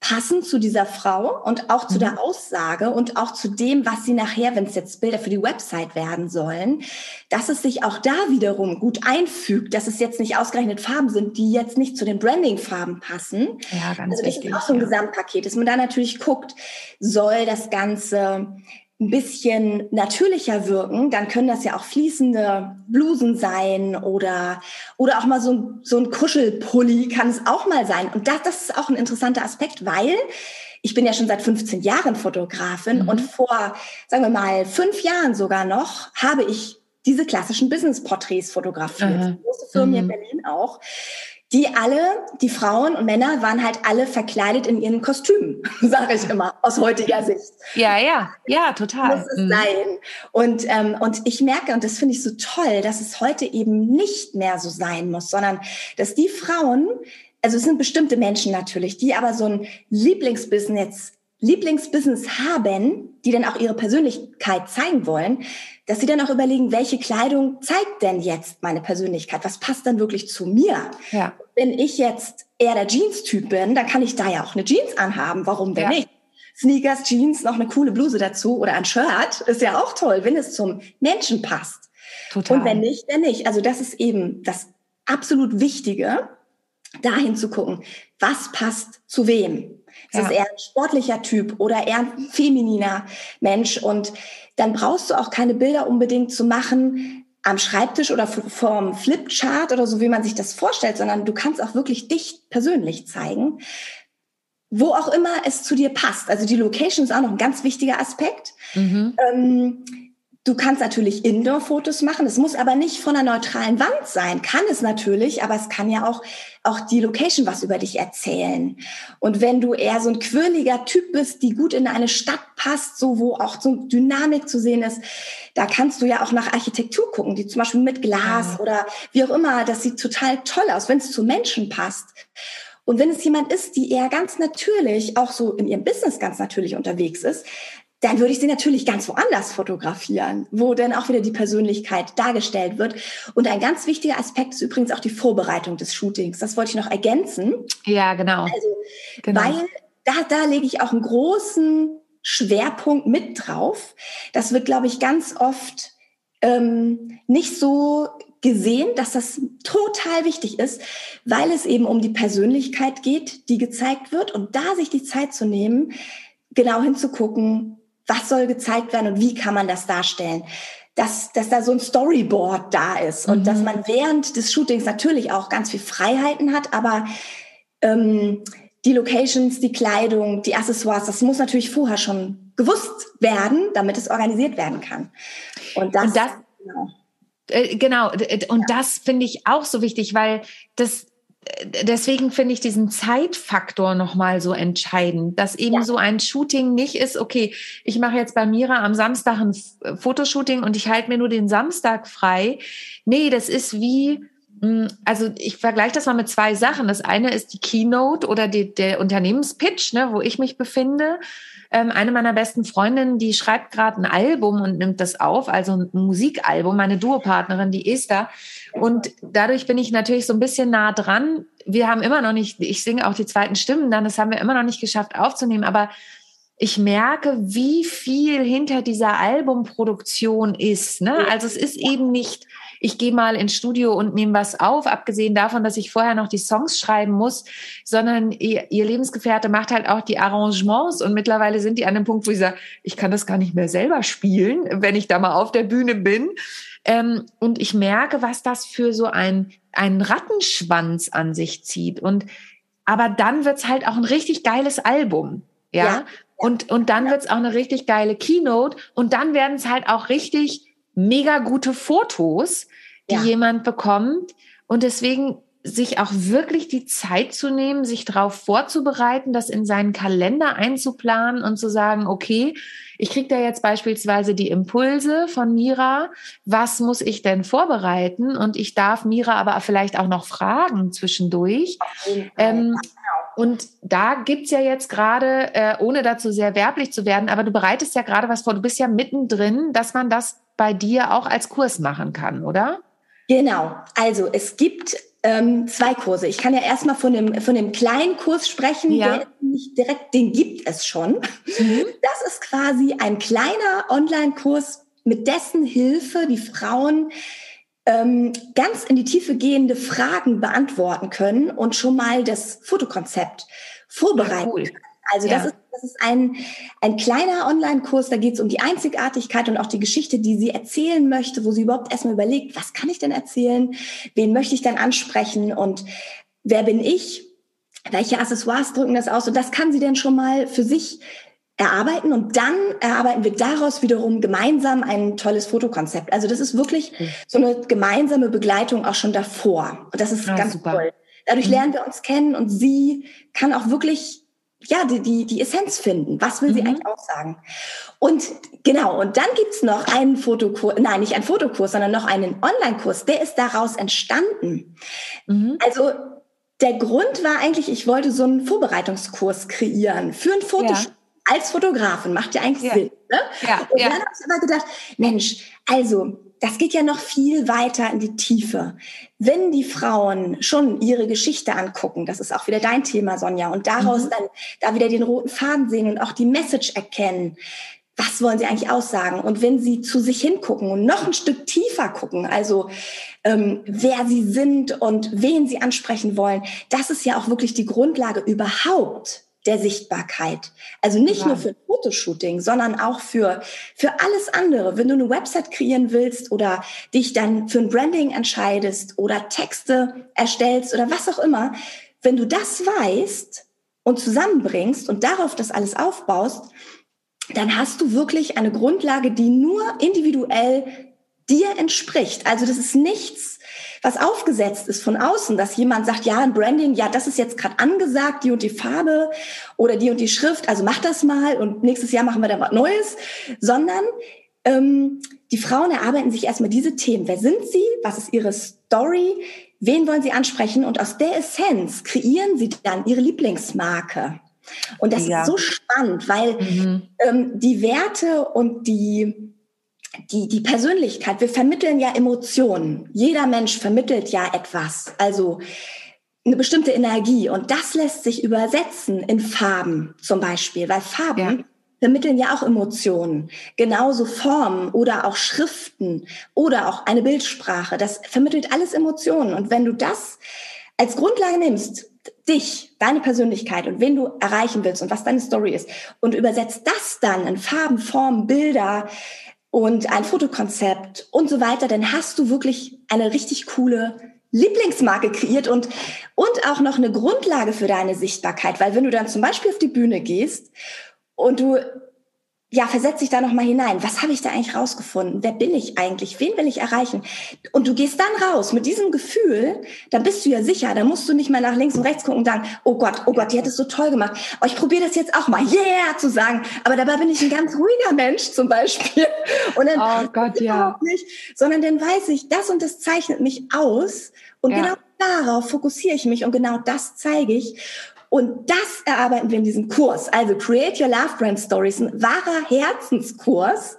passen zu dieser Frau und auch zu mhm. der Aussage und auch zu dem, was sie nachher, wenn es jetzt Bilder für die Website werden sollen, dass es sich auch da wiederum gut einfügt, dass es jetzt nicht ausgerechnet Farben sind, die jetzt nicht zu den Branding-Farben passen. Ja, ganz also das wichtig, ist auch so ein ja. Gesamtpaket, dass man da natürlich guckt, soll das Ganze ein bisschen natürlicher wirken, dann können das ja auch fließende Blusen sein oder, oder auch mal so, so ein Kuschelpulli kann es auch mal sein. Und das, das ist auch ein interessanter Aspekt, weil ich bin ja schon seit 15 Jahren Fotografin mhm. und vor, sagen wir mal, fünf Jahren sogar noch, habe ich diese klassischen Business-Porträts fotografiert. Mhm. Große Firmen hier in mhm. Berlin auch die alle, die Frauen und Männer waren halt alle verkleidet in ihren Kostümen, <laughs> sage ich immer, aus heutiger Sicht. Ja, ja, ja, total. Muss es mhm. sein. Und, ähm, und ich merke, und das finde ich so toll, dass es heute eben nicht mehr so sein muss, sondern dass die Frauen also es sind bestimmte Menschen natürlich, die aber so ein Lieblingsbusiness Lieblingsbusiness haben, die dann auch ihre Persönlichkeit zeigen wollen, dass sie dann auch überlegen, welche Kleidung zeigt denn jetzt meine Persönlichkeit? Was passt dann wirklich zu mir? Ja. Wenn ich jetzt eher der Jeans-Typ bin, dann kann ich da ja auch eine Jeans anhaben. Warum denn ja. nicht? Sneakers, Jeans, noch eine coole Bluse dazu oder ein Shirt ist ja auch toll, wenn es zum Menschen passt. Total. Und wenn nicht, dann nicht. Also das ist eben das absolut Wichtige, dahin zu gucken, was passt zu wem. Ist ja. eher ein sportlicher Typ oder eher ein femininer Mensch? Und dann brauchst du auch keine Bilder unbedingt zu machen am Schreibtisch oder vorm Flipchart oder so, wie man sich das vorstellt, sondern du kannst auch wirklich dich persönlich zeigen, wo auch immer es zu dir passt. Also die Location ist auch noch ein ganz wichtiger Aspekt. Mhm. Ähm, Du kannst natürlich Indoor-Fotos machen. Es muss aber nicht von einer neutralen Wand sein. Kann es natürlich, aber es kann ja auch, auch die Location was über dich erzählen. Und wenn du eher so ein quirliger Typ bist, die gut in eine Stadt passt, so wo auch so Dynamik zu sehen ist, da kannst du ja auch nach Architektur gucken, die zum Beispiel mit Glas ja. oder wie auch immer, das sieht total toll aus, wenn es zu Menschen passt. Und wenn es jemand ist, die eher ganz natürlich, auch so in ihrem Business ganz natürlich unterwegs ist, dann würde ich sie natürlich ganz woanders fotografieren, wo dann auch wieder die Persönlichkeit dargestellt wird. Und ein ganz wichtiger Aspekt ist übrigens auch die Vorbereitung des Shootings. Das wollte ich noch ergänzen. Ja, genau. Also, genau. weil da, da lege ich auch einen großen Schwerpunkt mit drauf. Das wird, glaube ich, ganz oft ähm, nicht so gesehen, dass das total wichtig ist, weil es eben um die Persönlichkeit geht, die gezeigt wird und da sich die Zeit zu nehmen, genau hinzugucken, was soll gezeigt werden und wie kann man das darstellen. Dass, dass da so ein Storyboard da ist und mhm. dass man während des Shootings natürlich auch ganz viel Freiheiten hat, aber ähm, die Locations, die Kleidung, die Accessoires, das muss natürlich vorher schon gewusst werden, damit es organisiert werden kann. Und das, und das genau. Äh, genau, und ja. das finde ich auch so wichtig, weil das deswegen finde ich diesen Zeitfaktor nochmal so entscheidend, dass eben ja. so ein Shooting nicht ist, okay, ich mache jetzt bei Mira am Samstag ein Fotoshooting und ich halte mir nur den Samstag frei. Nee, das ist wie, also ich vergleiche das mal mit zwei Sachen. Das eine ist die Keynote oder die, der Unternehmenspitch, ne, wo ich mich befinde. Ähm, eine meiner besten Freundinnen, die schreibt gerade ein Album und nimmt das auf, also ein Musikalbum, meine Duopartnerin, die Esther. Und dadurch bin ich natürlich so ein bisschen nah dran. Wir haben immer noch nicht, ich singe auch die zweiten Stimmen dann, das haben wir immer noch nicht geschafft aufzunehmen, aber ich merke, wie viel hinter dieser Albumproduktion ist. Ne? Also es ist eben nicht, ich gehe mal ins Studio und nehme was auf, abgesehen davon, dass ich vorher noch die Songs schreiben muss, sondern ihr, ihr Lebensgefährte macht halt auch die Arrangements und mittlerweile sind die an dem Punkt, wo ich sage, ich kann das gar nicht mehr selber spielen, wenn ich da mal auf der Bühne bin. Ähm, und ich merke, was das für so ein, einen Rattenschwanz an sich zieht. Und aber dann wird's halt auch ein richtig geiles Album. Ja. ja. Und, und dann wird's auch eine richtig geile Keynote. Und dann werden es halt auch richtig mega gute Fotos, die ja. jemand bekommt. Und deswegen sich auch wirklich die Zeit zu nehmen, sich darauf vorzubereiten, das in seinen Kalender einzuplanen und zu sagen, okay, ich kriege da jetzt beispielsweise die Impulse von Mira, was muss ich denn vorbereiten? Und ich darf Mira aber vielleicht auch noch fragen zwischendurch. Ähm, und da gibt's ja jetzt gerade, äh, ohne dazu sehr werblich zu werden, aber du bereitest ja gerade was vor, du bist ja mittendrin, dass man das bei dir auch als Kurs machen kann, oder? Genau. Also es gibt ähm, zwei Kurse. Ich kann ja erstmal von dem, von dem kleinen Kurs sprechen, ja. der nicht direkt, den gibt es schon. Mhm. Das ist quasi ein kleiner Online-Kurs, mit dessen Hilfe die Frauen ähm, ganz in die Tiefe gehende Fragen beantworten können und schon mal das Fotokonzept vorbereiten. Cool. Also ja. das ist das ist ein, ein kleiner Online-Kurs, da geht es um die Einzigartigkeit und auch die Geschichte, die sie erzählen möchte, wo sie überhaupt erstmal überlegt, was kann ich denn erzählen, wen möchte ich denn ansprechen und wer bin ich, welche Accessoires drücken das aus und das kann sie denn schon mal für sich erarbeiten und dann erarbeiten wir daraus wiederum gemeinsam ein tolles Fotokonzept. Also das ist wirklich so eine gemeinsame Begleitung auch schon davor. Und das ist ja, ganz super. toll. Dadurch mhm. lernen wir uns kennen und sie kann auch wirklich ja, die, die, die Essenz finden. Was will sie mhm. eigentlich aussagen? Und genau, und dann gibt's noch einen Fotokurs, nein, nicht einen Fotokurs, sondern noch einen Online-Kurs, der ist daraus entstanden. Mhm. Also der Grund war eigentlich, ich wollte so einen Vorbereitungskurs kreieren für ein Fotoshooting. Ja als Fotografin macht ja eigentlich ja. Sinn. Ne? Ja, und ja. dann habe ich aber gedacht, Mensch, also das geht ja noch viel weiter in die Tiefe. Wenn die Frauen schon ihre Geschichte angucken, das ist auch wieder dein Thema, Sonja, und daraus mhm. dann da wieder den roten Faden sehen und auch die Message erkennen, was wollen sie eigentlich aussagen? Und wenn sie zu sich hingucken und noch ein Stück tiefer gucken, also ähm, wer sie sind und wen sie ansprechen wollen, das ist ja auch wirklich die Grundlage überhaupt der Sichtbarkeit. Also nicht ja. nur für ein Fotoshooting, sondern auch für, für alles andere. Wenn du eine Website kreieren willst oder dich dann für ein Branding entscheidest oder Texte erstellst oder was auch immer, wenn du das weißt und zusammenbringst und darauf das alles aufbaust, dann hast du wirklich eine Grundlage, die nur individuell dir entspricht. Also das ist nichts, was aufgesetzt ist von außen, dass jemand sagt, ja, ein Branding, ja, das ist jetzt gerade angesagt, die und die Farbe oder die und die Schrift, also mach das mal und nächstes Jahr machen wir da was Neues, sondern ähm, die Frauen erarbeiten sich erstmal diese Themen. Wer sind sie? Was ist ihre Story? Wen wollen sie ansprechen? Und aus der Essenz kreieren sie dann ihre Lieblingsmarke. Und das ja. ist so spannend, weil mhm. ähm, die Werte und die die, die Persönlichkeit, wir vermitteln ja Emotionen. Jeder Mensch vermittelt ja etwas, also eine bestimmte Energie. Und das lässt sich übersetzen in Farben zum Beispiel, weil Farben ja. vermitteln ja auch Emotionen. Genauso Formen oder auch Schriften oder auch eine Bildsprache. Das vermittelt alles Emotionen. Und wenn du das als Grundlage nimmst, dich, deine Persönlichkeit und wen du erreichen willst und was deine Story ist und übersetzt das dann in Farben, Formen, Bilder, und ein Fotokonzept und so weiter, dann hast du wirklich eine richtig coole Lieblingsmarke kreiert und, und auch noch eine Grundlage für deine Sichtbarkeit. Weil wenn du dann zum Beispiel auf die Bühne gehst und du ja, versetz dich da noch mal hinein. Was habe ich da eigentlich rausgefunden? Wer bin ich eigentlich? Wen will ich erreichen? Und du gehst dann raus mit diesem Gefühl, dann bist du ja sicher, dann musst du nicht mehr nach links und rechts gucken und sagen, oh Gott, oh Gott, die hat es so toll gemacht. Oh, ich probiere das jetzt auch mal, yeah, zu sagen. Aber dabei bin ich ein ganz ruhiger Mensch zum Beispiel. <laughs> Und dann oh Gott, ja. nicht, sondern dann weiß ich, das und das zeichnet mich aus. Und ja. genau darauf fokussiere ich mich und genau das zeige ich. Und das erarbeiten wir in diesem Kurs. Also Create Your Love Brand Stories, ein wahrer Herzenskurs.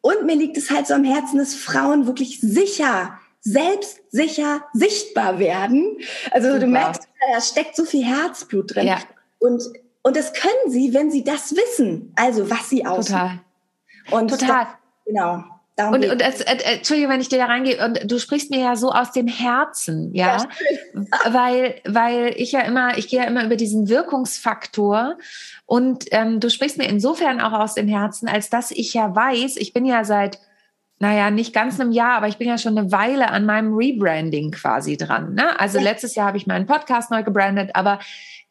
Und mir liegt es halt so am Herzen, dass Frauen wirklich sicher, selbstsicher sichtbar werden. Also Super. du merkst, da steckt so viel Herzblut drin. Ja. Und, und das können sie, wenn sie das wissen. Also was sie ausmachen. Total. Und Total. Das, genau. Darum und, und äh, äh, Entschuldige, wenn ich dir da reingehe, und du sprichst mir ja so aus dem Herzen, ja, ja weil, weil ich ja immer, ich gehe ja immer über diesen Wirkungsfaktor und ähm, du sprichst mir insofern auch aus dem Herzen, als dass ich ja weiß, ich bin ja seit, naja, nicht ganz einem Jahr, aber ich bin ja schon eine Weile an meinem Rebranding quasi dran. Ne? Also ja. letztes Jahr habe ich meinen Podcast neu gebrandet, aber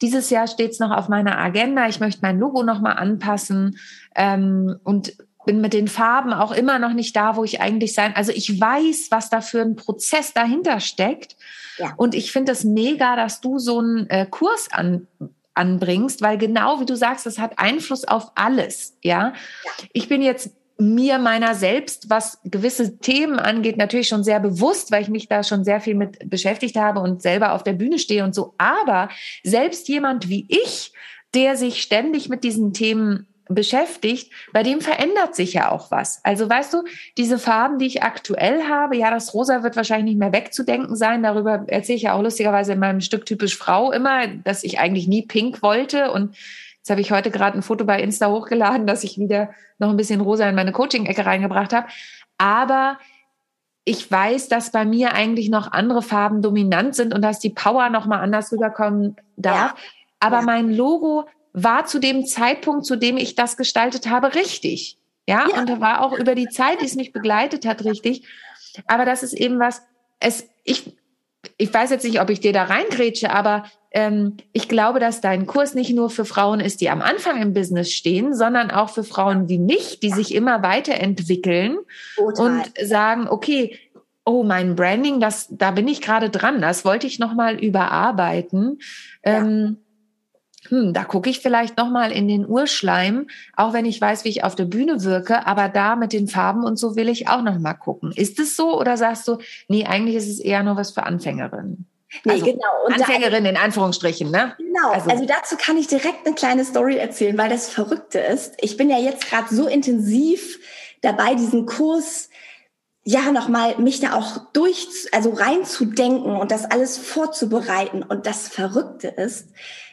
dieses Jahr steht es noch auf meiner Agenda. Ich möchte mein Logo nochmal anpassen ähm, und bin mit den Farben auch immer noch nicht da, wo ich eigentlich sein. Also ich weiß, was da für ein Prozess dahinter steckt. Ja. Und ich finde es mega, dass du so einen äh, Kurs an, anbringst, weil genau wie du sagst, das hat Einfluss auf alles. Ja? ja. Ich bin jetzt mir meiner selbst, was gewisse Themen angeht, natürlich schon sehr bewusst, weil ich mich da schon sehr viel mit beschäftigt habe und selber auf der Bühne stehe und so. Aber selbst jemand wie ich, der sich ständig mit diesen Themen beschäftigt, bei dem verändert sich ja auch was. Also weißt du, diese Farben, die ich aktuell habe, ja, das Rosa wird wahrscheinlich nicht mehr wegzudenken sein. Darüber erzähle ich ja auch lustigerweise in meinem Stück typisch Frau immer, dass ich eigentlich nie pink wollte. Und jetzt habe ich heute gerade ein Foto bei Insta hochgeladen, dass ich wieder noch ein bisschen rosa in meine Coaching-Ecke reingebracht habe. Aber ich weiß, dass bei mir eigentlich noch andere Farben dominant sind und dass die Power noch mal anders rüberkommen darf. Ja. Aber ja. mein Logo war zu dem Zeitpunkt, zu dem ich das gestaltet habe, richtig. Ja, ja. und war auch über die Zeit, die es mich begleitet hat, richtig. Aber das ist eben was, es, ich, ich weiß jetzt nicht, ob ich dir da reingrätsche, aber ähm, ich glaube, dass dein Kurs nicht nur für Frauen ist, die am Anfang im Business stehen, sondern auch für Frauen wie mich, die sich immer weiterentwickeln Total. und sagen, okay, oh, mein Branding, das, da bin ich gerade dran, das wollte ich nochmal überarbeiten. Ja. Ähm, hm, da gucke ich vielleicht noch mal in den Urschleim, auch wenn ich weiß, wie ich auf der Bühne wirke, aber da mit den Farben und so will ich auch noch mal gucken. Ist es so oder sagst du, nee, eigentlich ist es eher nur was für Anfängerinnen? Nee, also genau. Und Anfängerin da, in Anführungsstrichen, ne? Genau. Also. also. dazu kann ich direkt eine kleine Story erzählen, weil das Verrückte ist. Ich bin ja jetzt gerade so intensiv dabei, diesen Kurs ja nochmal mich da auch durch, also reinzudenken und das alles vorzubereiten. Und das Verrückte ist,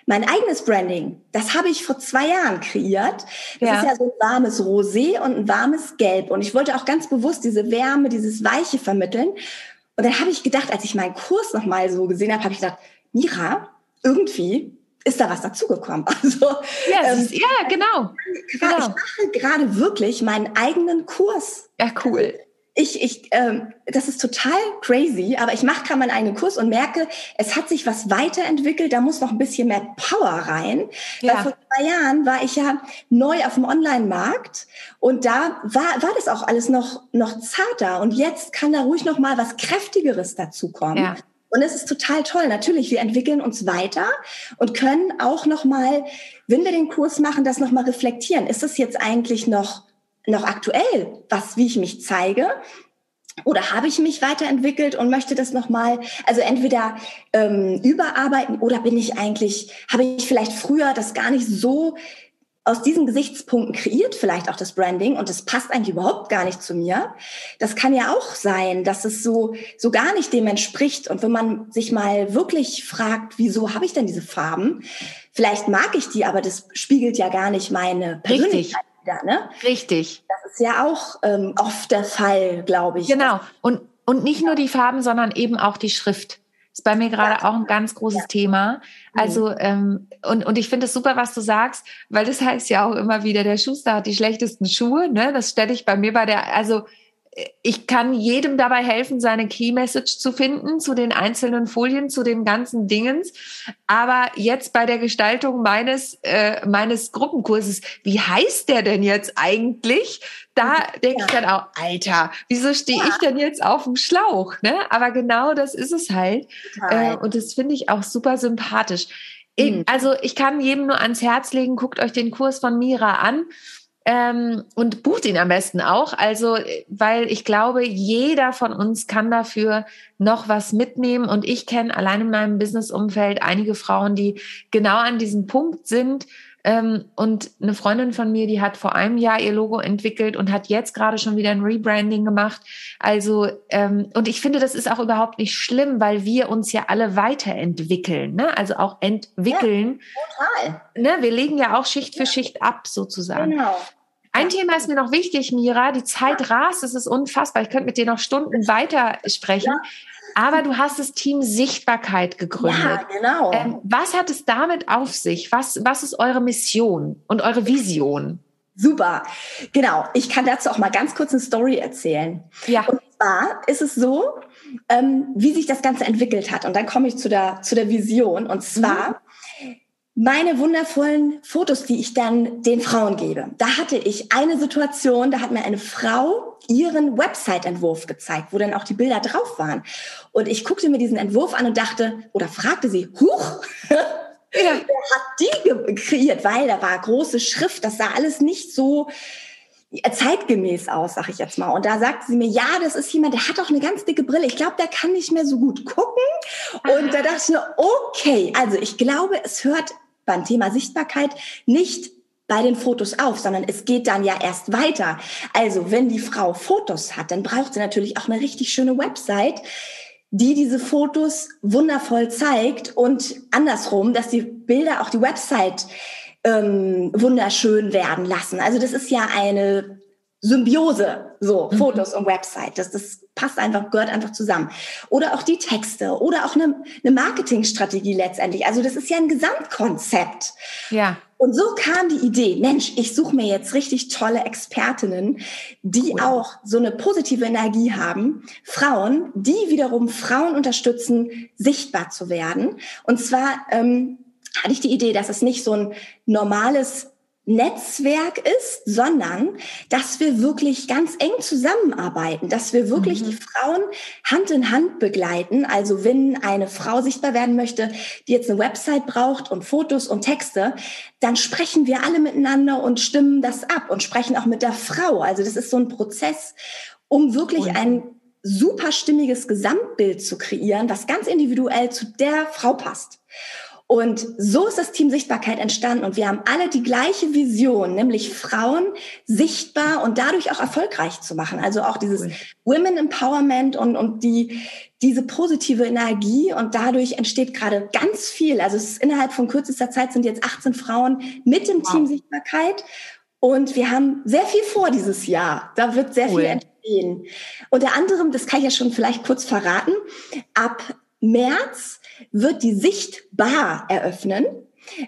mein eigenes Branding, das habe ich vor zwei Jahren kreiert. Das ja. ist ja so ein warmes Rosé und ein warmes Gelb. Und ich wollte auch ganz bewusst diese Wärme, dieses Weiche vermitteln. Und dann habe ich gedacht, als ich meinen Kurs nochmal so gesehen habe, habe ich gedacht, Mira, irgendwie ist da was dazugekommen. <laughs> Also ja, ähm, ja genau. Ich, genau. ich mache gerade wirklich meinen eigenen Kurs. Ja, cool ich, ich, ähm, das ist total crazy, aber ich mache gerade meinen eigenen Kurs und merke, es hat sich was weiterentwickelt, da muss noch ein bisschen mehr Power rein. Ja. Weil vor zwei Jahren war ich ja neu auf dem Online-Markt und da war, war das auch alles noch, noch zarter und jetzt kann da ruhig noch mal was Kräftigeres dazukommen. Ja. Und es ist total toll. Natürlich, wir entwickeln uns weiter und können auch noch mal, wenn wir den Kurs machen, das noch mal reflektieren. Ist das jetzt eigentlich noch noch aktuell, was, wie ich mich zeige? Oder habe ich mich weiterentwickelt und möchte das nochmal, also entweder ähm, überarbeiten oder bin ich eigentlich, habe ich vielleicht früher das gar nicht so aus diesen Gesichtspunkten kreiert, vielleicht auch das Branding und das passt eigentlich überhaupt gar nicht zu mir. Das kann ja auch sein, dass es so, so gar nicht dem entspricht. Und wenn man sich mal wirklich fragt, wieso habe ich denn diese Farben? Vielleicht mag ich die, aber das spiegelt ja gar nicht meine Persönlichkeit wieder. Ne? Richtig. Das ist ja auch ähm, oft der Fall, glaube ich. Genau. Und, und nicht nur die Farben, sondern eben auch die Schrift. Ist bei mir gerade ja. auch ein ganz großes ja. Thema. Mhm. Also, ähm, und, und ich finde es super, was du sagst, weil das heißt ja auch immer wieder, der Schuster hat die schlechtesten Schuhe. Ne? Das stelle ich bei mir bei der, also ich kann jedem dabei helfen, seine Key Message zu finden, zu den einzelnen Folien, zu den ganzen Dingens. Aber jetzt bei der Gestaltung meines, äh, meines Gruppenkurses, wie heißt der denn jetzt eigentlich? Da denke ja. ich dann auch, Alter, wieso stehe ja. ich denn jetzt auf dem Schlauch? Ne? Aber genau das ist es halt. Äh, und das finde ich auch super sympathisch. Mhm. Also ich kann jedem nur ans Herz legen, guckt euch den Kurs von Mira an ähm, und bucht ihn am besten auch. Also, weil ich glaube, jeder von uns kann dafür noch was mitnehmen. Und ich kenne allein in meinem Business-Umfeld einige Frauen, die genau an diesem Punkt sind. Ähm, und eine Freundin von mir, die hat vor einem Jahr ihr Logo entwickelt und hat jetzt gerade schon wieder ein Rebranding gemacht. Also, ähm, und ich finde, das ist auch überhaupt nicht schlimm, weil wir uns ja alle weiterentwickeln. Ne? Also auch entwickeln. Ja, total. Ne? Wir legen ja auch Schicht für Schicht ab, sozusagen. Genau. Ein Thema ist mir noch wichtig, Mira. Die Zeit rast, es ist unfassbar. Ich könnte mit dir noch Stunden weiter sprechen. Ja. Aber du hast das Team Sichtbarkeit gegründet. Ja, genau. Ähm, was hat es damit auf sich? Was, was ist eure Mission und eure Vision? Super. Genau. Ich kann dazu auch mal ganz kurz eine Story erzählen. Ja. Und zwar ist es so, ähm, wie sich das Ganze entwickelt hat. Und dann komme ich zu der, zu der Vision. Und zwar, mhm meine wundervollen Fotos, die ich dann den Frauen gebe. Da hatte ich eine Situation, da hat mir eine Frau ihren Website-Entwurf gezeigt, wo dann auch die Bilder drauf waren. Und ich guckte mir diesen Entwurf an und dachte oder fragte sie, huch, <laughs> wer hat die kreiert? Weil da war große Schrift, das sah alles nicht so zeitgemäß aus, sag ich jetzt mal. Und da sagte sie mir, ja, das ist jemand, der hat auch eine ganz dicke Brille. Ich glaube, der kann nicht mehr so gut gucken. Und da dachte ich mir, okay, also ich glaube, es hört beim Thema Sichtbarkeit nicht bei den Fotos auf, sondern es geht dann ja erst weiter. Also wenn die Frau Fotos hat, dann braucht sie natürlich auch eine richtig schöne Website, die diese Fotos wundervoll zeigt und andersrum, dass die Bilder auch die Website ähm, wunderschön werden lassen. Also das ist ja eine Symbiose, so mhm. Fotos und Website. Das, das passt einfach, gehört einfach zusammen. Oder auch die Texte oder auch eine, eine Marketingstrategie letztendlich. Also das ist ja ein Gesamtkonzept. Ja. Und so kam die Idee, Mensch, ich suche mir jetzt richtig tolle Expertinnen, die cool. auch so eine positive Energie haben. Frauen, die wiederum Frauen unterstützen, sichtbar zu werden. Und zwar ähm, hatte ich die Idee, dass es nicht so ein normales Netzwerk ist, sondern dass wir wirklich ganz eng zusammenarbeiten, dass wir wirklich mhm. die Frauen Hand in Hand begleiten. Also wenn eine Frau sichtbar werden möchte, die jetzt eine Website braucht und Fotos und Texte, dann sprechen wir alle miteinander und stimmen das ab und sprechen auch mit der Frau. Also das ist so ein Prozess, um wirklich cool. ein super stimmiges Gesamtbild zu kreieren, was ganz individuell zu der Frau passt. Und so ist das Team Sichtbarkeit entstanden und wir haben alle die gleiche Vision, nämlich Frauen sichtbar und dadurch auch erfolgreich zu machen. Also auch dieses cool. Women Empowerment und, und die, diese positive Energie und dadurch entsteht gerade ganz viel. Also es ist innerhalb von kürzester Zeit sind jetzt 18 Frauen mit dem wow. Team Sichtbarkeit und wir haben sehr viel vor dieses Jahr. Da wird sehr cool. viel entstehen. Unter anderem, das kann ich ja schon vielleicht kurz verraten, ab März wird die Sichtbar eröffnen.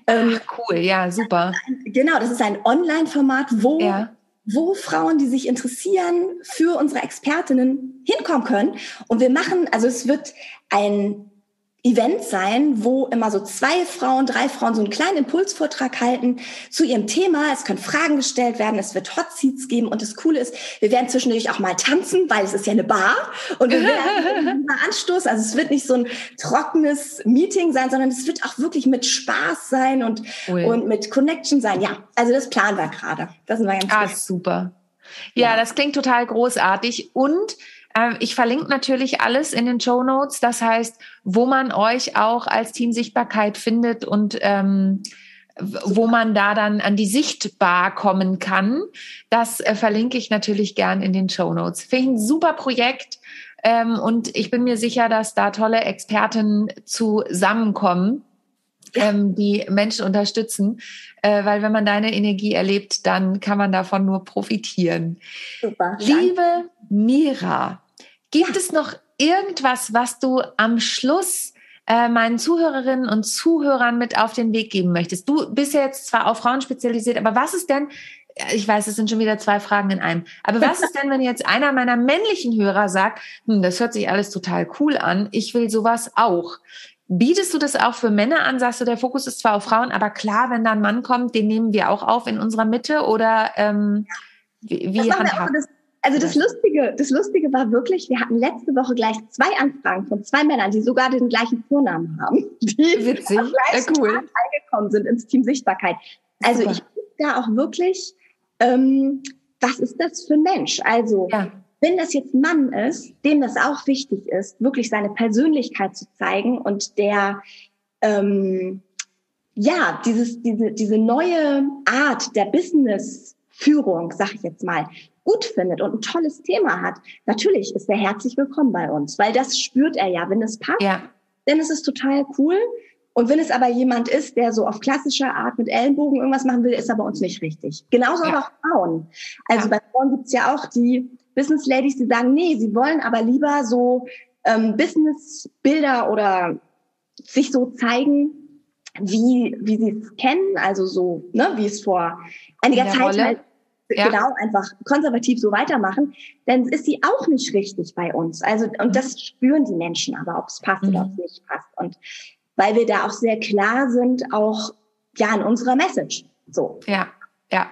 Ähm, Ach, cool, ja, super. Genau, das ist ein Online-Format, wo, ja. wo Frauen, die sich interessieren, für unsere Expertinnen hinkommen können. Und wir machen, also es wird ein Event sein, wo immer so zwei Frauen, drei Frauen so einen kleinen Impulsvortrag halten zu ihrem Thema. Es können Fragen gestellt werden, es wird Hot Seats geben und das Coole ist, wir werden zwischendurch auch mal tanzen, weil es ist ja eine Bar und wir werden <laughs> mal anstoßen. Also es wird nicht so ein trockenes Meeting sein, sondern es wird auch wirklich mit Spaß sein und, und mit Connection sein. Ja, also das planen wir gerade. Das sind wir ganz Ah, super. Ja, ja, das klingt total großartig und ich verlinke natürlich alles in den Show Notes. Das heißt, wo man euch auch als Team Sichtbarkeit findet und ähm, wo man da dann an die Sichtbar kommen kann. Das äh, verlinke ich natürlich gern in den Show Notes. Finde ich ein super Projekt. Ähm, und ich bin mir sicher, dass da tolle Experten zusammenkommen, ähm, die Menschen unterstützen. Äh, weil wenn man deine Energie erlebt, dann kann man davon nur profitieren. Super. Liebe Mira, gibt es noch irgendwas, was du am Schluss äh, meinen Zuhörerinnen und Zuhörern mit auf den Weg geben möchtest? Du bist ja jetzt zwar auf Frauen spezialisiert, aber was ist denn, äh, ich weiß, es sind schon wieder zwei Fragen in einem, aber was ist denn, wenn jetzt einer meiner männlichen Hörer sagt, hm, das hört sich alles total cool an, ich will sowas auch. Bietest du das auch für Männer an? Sagst du, der Fokus ist zwar auf Frauen, aber klar, wenn da ein Mann kommt, den nehmen wir auch auf in unserer Mitte oder ähm, wie, wie handhabt? Also das Lustige, das Lustige war wirklich, wir hatten letzte Woche gleich zwei Anfragen von zwei Männern, die sogar den gleichen Vornamen haben, <laughs> die Witzig. am gleichen ja, cool. Tag eingekommen sind ins Team Sichtbarkeit. Also Super. ich da auch wirklich, ähm, was ist das für ein Mensch? Also ja. wenn das jetzt ein Mann ist, dem das auch wichtig ist, wirklich seine Persönlichkeit zu zeigen und der ähm, ja dieses diese diese neue Art der Business Führung, sag ich jetzt mal, gut findet und ein tolles Thema hat, natürlich ist er herzlich willkommen bei uns, weil das spürt er ja, wenn es passt. Ja. Dann ist es total cool. Und wenn es aber jemand ist, der so auf klassische Art mit Ellenbogen irgendwas machen will, ist er bei uns nicht richtig. Genauso ja. aber auch Frauen. Also ja. bei Frauen gibt's ja auch die Business Ladies, die sagen, nee, sie wollen aber lieber so ähm, Business-Bilder oder sich so zeigen, wie, wie sie es kennen, also so, ne, wie es vor einiger Zeit halt ja. genau einfach konservativ so weitermachen, dann ist sie auch nicht richtig bei uns. Also, und mhm. das spüren die Menschen aber, ob es passt mhm. oder ob es nicht passt. Und weil wir da auch sehr klar sind, auch ja in unserer Message. So. Ja, ja.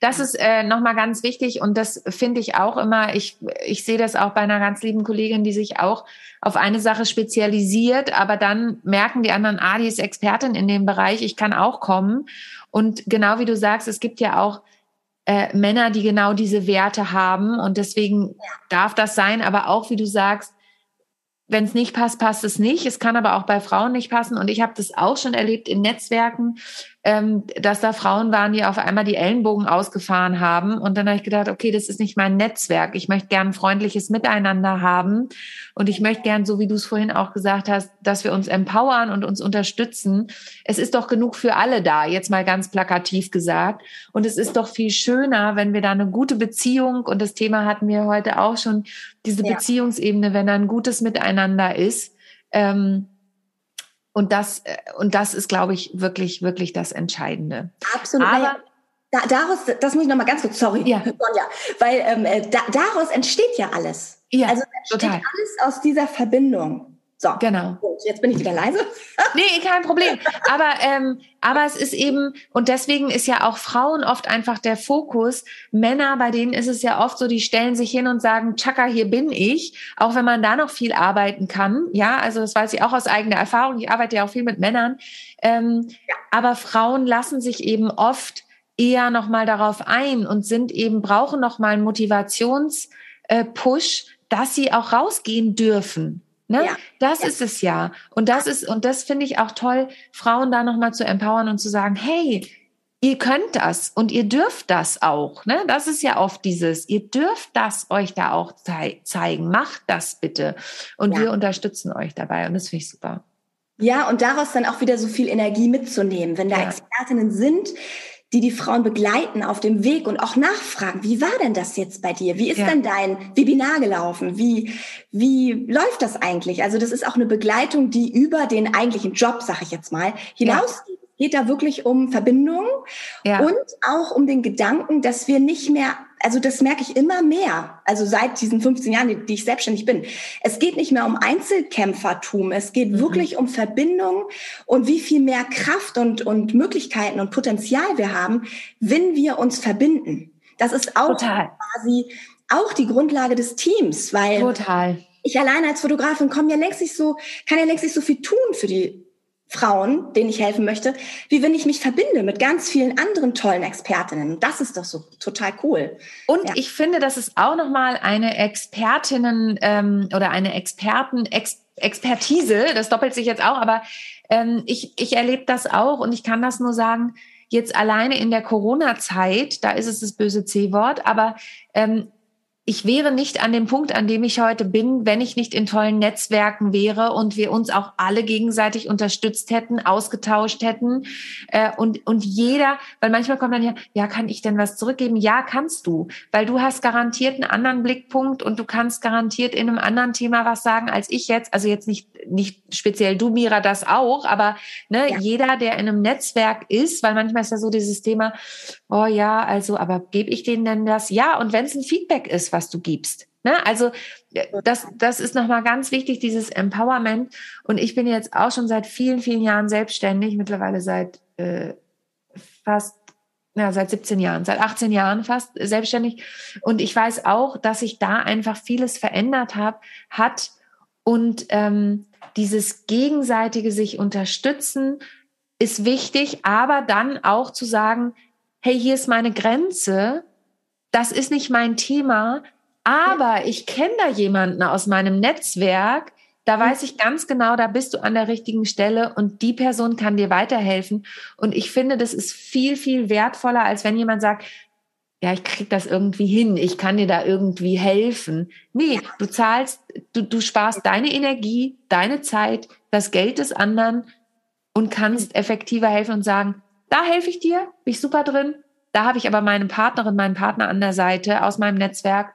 Das ist äh, nochmal ganz wichtig und das finde ich auch immer, ich, ich sehe das auch bei einer ganz lieben Kollegin, die sich auch auf eine Sache spezialisiert, aber dann merken die anderen, ah, die ist Expertin in dem Bereich, ich kann auch kommen. Und genau wie du sagst, es gibt ja auch äh, Männer, die genau diese Werte haben. Und deswegen darf das sein, aber auch, wie du sagst, wenn es nicht passt, passt es nicht. Es kann aber auch bei Frauen nicht passen. Und ich habe das auch schon erlebt in Netzwerken, ähm, dass da Frauen waren, die auf einmal die Ellenbogen ausgefahren haben. Und dann habe ich gedacht, okay, das ist nicht mein Netzwerk. Ich möchte gern ein freundliches Miteinander haben. Und ich möchte gern, so wie du es vorhin auch gesagt hast, dass wir uns empowern und uns unterstützen. Es ist doch genug für alle da, jetzt mal ganz plakativ gesagt. Und es ist doch viel schöner, wenn wir da eine gute Beziehung, und das Thema hatten wir heute auch schon, diese ja. Beziehungsebene, wenn da ein gutes Miteinander ist. Ähm, und das, äh, und das ist, glaube ich, wirklich, wirklich das Entscheidende. Absolut. Aber, da, daraus, das muss ich noch mal ganz kurz, sorry, ja. <laughs> Sonja, weil ähm, äh, da, daraus entsteht ja alles. Ja, also entsteht total. alles aus dieser Verbindung. So, genau. Gut, jetzt bin ich wieder leise. <laughs> nee, kein Problem. Aber, ähm, aber es ist eben, und deswegen ist ja auch Frauen oft einfach der Fokus. Männer, bei denen ist es ja oft so, die stellen sich hin und sagen, Chaka, hier bin ich. Auch wenn man da noch viel arbeiten kann. Ja, also das weiß ich auch aus eigener Erfahrung. Ich arbeite ja auch viel mit Männern. Ähm, ja. Aber Frauen lassen sich eben oft eher nochmal darauf ein und sind eben, brauchen nochmal einen Motivations- äh, dass sie auch rausgehen dürfen. Ne? Ja. Das ja. ist es ja. Und das ist, und das finde ich auch toll, Frauen da nochmal zu empowern und zu sagen, hey, ihr könnt das und ihr dürft das auch. Ne? Das ist ja oft dieses, ihr dürft das euch da auch zei zeigen. Macht das bitte. Und ja. wir unterstützen euch dabei. Und das finde ich super. Ja, und daraus dann auch wieder so viel Energie mitzunehmen. Wenn da. Expertinnen sind, die die Frauen begleiten auf dem Weg und auch nachfragen, wie war denn das jetzt bei dir? Wie ist ja. denn dein Webinar gelaufen? Wie, wie läuft das eigentlich? Also das ist auch eine Begleitung, die über den eigentlichen Job, sag ich jetzt mal, hinausgeht. Ja. Geht da wirklich um Verbindung ja. und auch um den Gedanken, dass wir nicht mehr also das merke ich immer mehr, also seit diesen 15 Jahren, die, die ich selbstständig bin. Es geht nicht mehr um Einzelkämpfertum, es geht mhm. wirklich um Verbindung und wie viel mehr Kraft und, und Möglichkeiten und Potenzial wir haben, wenn wir uns verbinden. Das ist auch Total. quasi auch die Grundlage des Teams, weil Total. ich alleine als Fotografin komme ja längst nicht so, kann ja längst nicht so viel tun für die Frauen, denen ich helfen möchte, wie wenn ich mich verbinde mit ganz vielen anderen tollen Expertinnen. Das ist doch so total cool. Und ja. ich finde, das ist auch nochmal eine Expertinnen ähm, oder eine Experten Ex Expertise. Das doppelt sich jetzt auch, aber ähm, ich ich erlebe das auch und ich kann das nur sagen. Jetzt alleine in der Corona-Zeit, da ist es das böse C-Wort, aber ähm, ich wäre nicht an dem Punkt, an dem ich heute bin, wenn ich nicht in tollen Netzwerken wäre und wir uns auch alle gegenseitig unterstützt hätten, ausgetauscht hätten äh, und und jeder, weil manchmal kommt dann ja, ja, kann ich denn was zurückgeben? Ja, kannst du, weil du hast garantiert einen anderen Blickpunkt und du kannst garantiert in einem anderen Thema was sagen als ich jetzt. Also jetzt nicht nicht speziell du Mira das auch, aber ne, ja. jeder, der in einem Netzwerk ist, weil manchmal ist ja so dieses Thema, oh ja, also, aber gebe ich denen denn das? Ja, und wenn es ein Feedback ist, was du gibst. Ne? Also äh, das, das ist nochmal ganz wichtig, dieses Empowerment. Und ich bin jetzt auch schon seit vielen, vielen Jahren selbstständig, mittlerweile seit äh, fast ja, seit 17 Jahren, seit 18 Jahren fast selbstständig. Und ich weiß auch, dass sich da einfach vieles verändert hab, hat und ähm, dieses gegenseitige sich unterstützen ist wichtig, aber dann auch zu sagen, hey, hier ist meine Grenze, das ist nicht mein Thema, aber ich kenne da jemanden aus meinem Netzwerk, da mhm. weiß ich ganz genau, da bist du an der richtigen Stelle und die Person kann dir weiterhelfen. Und ich finde, das ist viel, viel wertvoller, als wenn jemand sagt, ja, ich krieg das irgendwie hin, ich kann dir da irgendwie helfen. Nee, du zahlst, du, du sparst deine Energie, deine Zeit, das Geld des anderen und kannst effektiver helfen und sagen, da helfe ich dir, bin ich super drin. Da habe ich aber meine Partnerin, meinen Partner an der Seite aus meinem Netzwerk,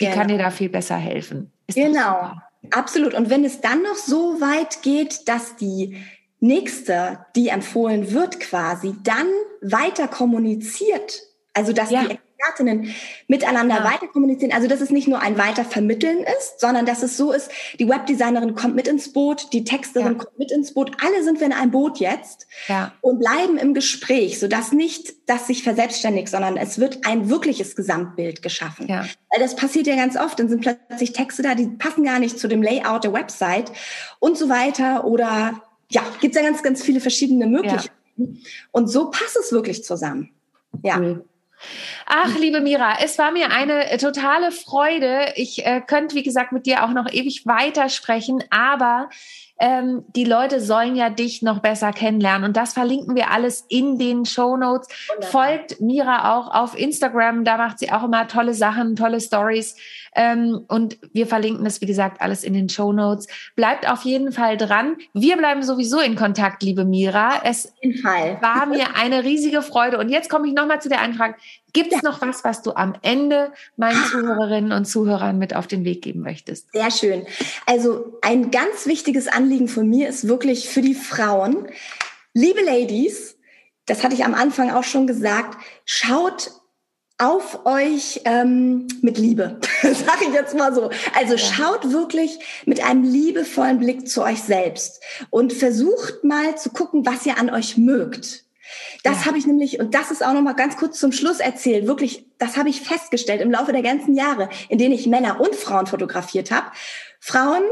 die genau. kann dir da viel besser helfen. Ist genau, absolut. Und wenn es dann noch so weit geht, dass die nächste, die empfohlen wird quasi, dann weiter kommuniziert, also dass ja. die Expertinnen miteinander ja. weiter kommunizieren. Also dass es nicht nur ein Weitervermitteln ist, sondern dass es so ist, die Webdesignerin kommt mit ins Boot, die Texterin ja. kommt mit ins Boot, alle sind wir in einem Boot jetzt ja. und bleiben im Gespräch, sodass nicht das sich verselbstständigt, sondern es wird ein wirkliches Gesamtbild geschaffen. Ja. Das passiert ja ganz oft, dann sind plötzlich Texte da, die passen gar nicht zu dem Layout der Website und so weiter oder ja, gibt es ja ganz, ganz viele verschiedene Möglichkeiten. Und so passt es wirklich zusammen. Ja. Cool. Ach, liebe Mira, es war mir eine äh, totale Freude. Ich äh, könnte, wie gesagt, mit dir auch noch ewig weitersprechen, aber ähm, die Leute sollen ja dich noch besser kennenlernen. Und das verlinken wir alles in den Show Notes. Folgt Mira auch auf Instagram, da macht sie auch immer tolle Sachen, tolle Stories. Ähm, und wir verlinken das, wie gesagt, alles in den Show Notes. Bleibt auf jeden Fall dran. Wir bleiben sowieso in Kontakt, liebe Mira. Es war mir eine riesige Freude. Und jetzt komme ich nochmal zu der Anfrage. Gibt es noch was, was du am Ende meinen Zuhörerinnen und Zuhörern mit auf den Weg geben möchtest? Sehr schön. Also ein ganz wichtiges Anliegen von mir ist wirklich für die Frauen. Liebe Ladies, das hatte ich am Anfang auch schon gesagt, schaut auf euch ähm, mit Liebe, <laughs> sage ich jetzt mal so. Also schaut wirklich mit einem liebevollen Blick zu euch selbst und versucht mal zu gucken, was ihr an euch mögt. Das ja. habe ich nämlich, und das ist auch noch mal ganz kurz zum Schluss erzählt, wirklich, das habe ich festgestellt im Laufe der ganzen Jahre, in denen ich Männer und Frauen fotografiert habe. Frauen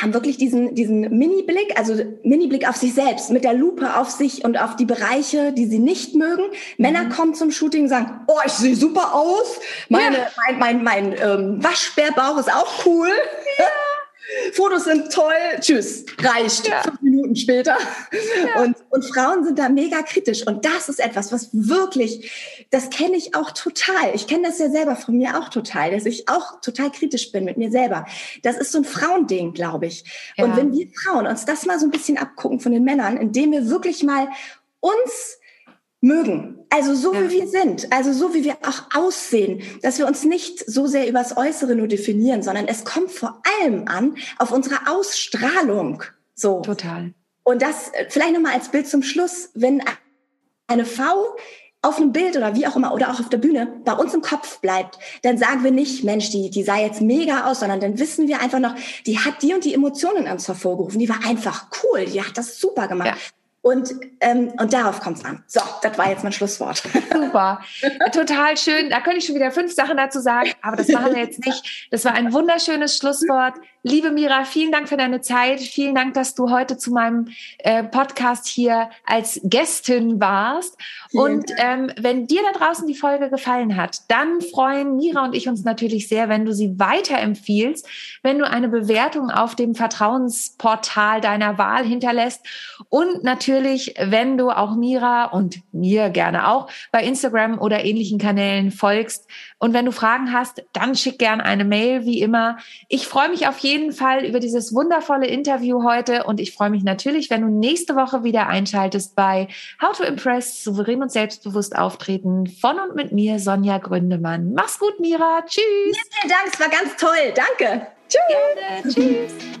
haben wirklich diesen, diesen Mini-Blick, also Mini-Blick auf sich selbst, mit der Lupe auf sich und auf die Bereiche, die sie nicht mögen. Mhm. Männer kommen zum Shooting und sagen, oh, ich sehe super aus, meine, ja. mein, mein, mein ähm, Waschbärbauch ist auch cool. Ja. <laughs> Fotos sind toll, tschüss, reicht, ja. fünf Minuten später. Ja. Und, und Frauen sind da mega kritisch. Und das ist etwas, was wirklich, das kenne ich auch total. Ich kenne das ja selber von mir auch total, dass ich auch total kritisch bin mit mir selber. Das ist so ein Frauending, glaube ich. Ja. Und wenn wir Frauen uns das mal so ein bisschen abgucken von den Männern, indem wir wirklich mal uns mögen. Also so ja. wie wir sind, also so wie wir auch aussehen, dass wir uns nicht so sehr übers Äußere nur definieren, sondern es kommt vor allem an auf unsere Ausstrahlung. So. Total. Und das äh, vielleicht nochmal als Bild zum Schluss, wenn eine Frau auf einem Bild oder wie auch immer oder auch auf der Bühne bei uns im Kopf bleibt, dann sagen wir nicht, Mensch, die, die sah jetzt mega aus, sondern dann wissen wir einfach noch, die hat die und die Emotionen in uns hervorgerufen. Die war einfach cool, die hat das super gemacht. Ja. Und, ähm, und darauf kommt es an. So, das war jetzt mein Schlusswort. <laughs> Super. Total schön. Da könnte ich schon wieder fünf Sachen dazu sagen, aber das machen wir jetzt nicht. Das war ein wunderschönes Schlusswort. Liebe Mira, vielen Dank für deine Zeit. Vielen Dank, dass du heute zu meinem äh, Podcast hier als Gästin warst. Und ähm, wenn dir da draußen die Folge gefallen hat, dann freuen Mira und ich uns natürlich sehr, wenn du sie weiterempfiehlst, wenn du eine Bewertung auf dem Vertrauensportal deiner Wahl hinterlässt und natürlich, wenn du auch Mira und mir gerne auch bei Instagram oder ähnlichen Kanälen folgst. Und wenn du Fragen hast, dann schick gern eine Mail, wie immer. Ich freue mich auf jeden Fall über dieses wundervolle Interview heute und ich freue mich natürlich, wenn du nächste Woche wieder einschaltest bei How to Impress, souverän und selbstbewusst auftreten von und mit mir, Sonja Gründemann. Mach's gut, Mira. Tschüss. Vielen Dank, es war ganz toll. Danke. Tschüss. Gerne. Tschüss.